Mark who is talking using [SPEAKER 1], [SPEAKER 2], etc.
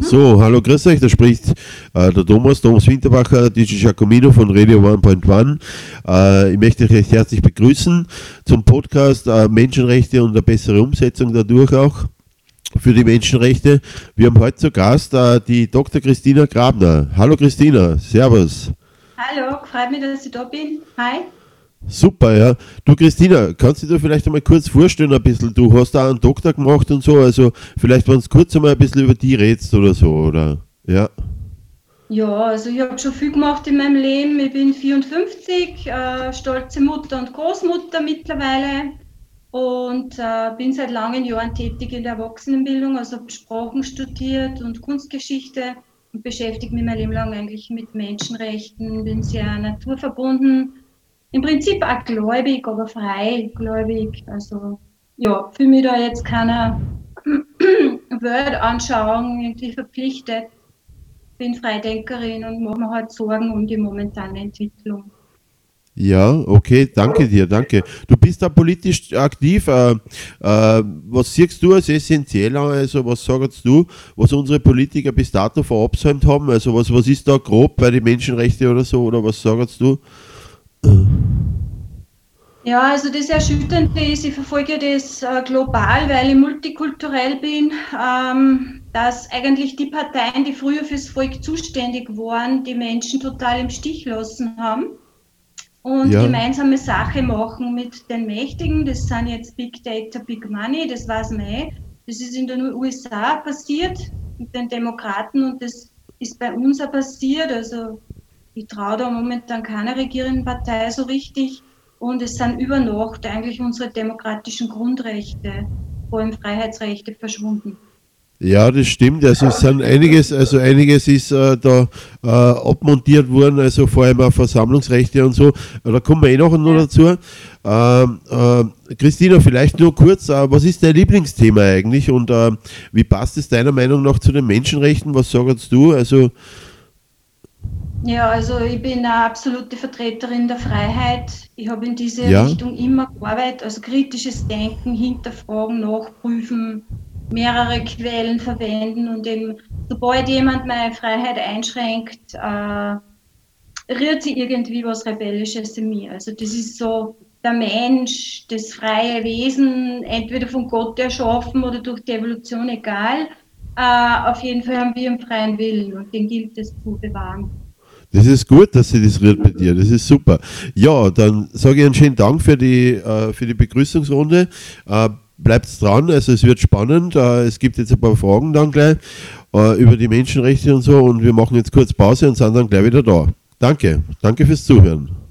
[SPEAKER 1] So, hallo, grüß euch, da spricht äh, der Thomas, Thomas Winterbacher, DJ Giacomino von Radio 1.1. Äh, ich möchte euch recht herzlich begrüßen zum Podcast äh, Menschenrechte und eine bessere Umsetzung dadurch auch für die Menschenrechte. Wir haben heute zu Gast äh, die Dr. Christina Grabner. Hallo Christina, Servus.
[SPEAKER 2] Hallo, freut mich, dass ich da bin. Hi.
[SPEAKER 1] Super, ja. Du Christina, kannst du dir vielleicht einmal kurz vorstellen ein bisschen? Du hast da einen Doktor gemacht und so, also vielleicht wenn du kurz einmal ein bisschen über die redest oder so, oder? Ja.
[SPEAKER 2] Ja, also ich habe schon viel gemacht in meinem Leben. Ich bin 54, äh, stolze Mutter und Großmutter mittlerweile und äh, bin seit langen Jahren tätig in der Erwachsenenbildung, also habe Sprachen studiert und Kunstgeschichte und beschäftige mich mein Leben lang eigentlich mit Menschenrechten, bin sehr naturverbunden im Prinzip auch gläubig, aber freigläubig. Also ja, fühle mich da jetzt keiner Weltanschauung irgendwie verpflichtet. Bin Freidenkerin und mache mir halt Sorgen um die momentane Entwicklung.
[SPEAKER 1] Ja, okay, danke dir, danke. Du bist da politisch aktiv. Äh, äh, was siehst du als essentiell Also, was sagst du, was unsere Politiker bis dato verabsäumt haben? Also, was, was ist da grob bei den Menschenrechten oder so? Oder was sagst du?
[SPEAKER 2] Ja, also das Erschütternde ist, ich verfolge das äh, global, weil ich multikulturell bin, ähm, dass eigentlich die Parteien, die früher fürs Volk zuständig waren, die Menschen total im Stich lassen haben und ja. gemeinsame Sache machen mit den Mächtigen. Das sind jetzt Big Data, Big Money, das weiß man eh. Das ist in den USA passiert mit den Demokraten und das ist bei uns auch passiert. Also ich traue da momentan keiner regierenden Partei so richtig. Und es sind über Nacht eigentlich unsere demokratischen Grundrechte, vor allem Freiheitsrechte, verschwunden.
[SPEAKER 1] Ja, das stimmt. Also es sind einiges, also einiges ist äh, da äh, abmontiert worden, also vor allem auch Versammlungsrechte und so. Da kommen wir eh noch, noch dazu. Ähm, äh, Christina, vielleicht nur kurz, äh, was ist dein Lieblingsthema eigentlich und äh, wie passt es deiner Meinung nach zu den Menschenrechten? Was sagst du? Also
[SPEAKER 2] ja, also ich bin eine absolute Vertreterin der Freiheit. Ich habe in diese ja. Richtung immer gearbeitet, also kritisches Denken, hinterfragen, nachprüfen, mehrere Quellen verwenden und eben, sobald jemand meine Freiheit einschränkt, äh, rührt sie irgendwie was Rebellisches in mir. Also das ist so der Mensch, das freie Wesen, entweder von Gott erschaffen oder durch die Evolution, egal. Äh, auf jeden Fall haben wir einen freien Willen und den gilt es zu bewahren.
[SPEAKER 1] Das ist gut, dass sie das dir. Das ist super. Ja, dann sage ich einen schönen Dank für die, äh, für die Begrüßungsrunde. Äh, bleibt dran, also es wird spannend. Äh, es gibt jetzt ein paar Fragen dann gleich über die Menschenrechte und so und wir machen jetzt kurz Pause und sind dann gleich wieder da. Danke. Danke fürs Zuhören.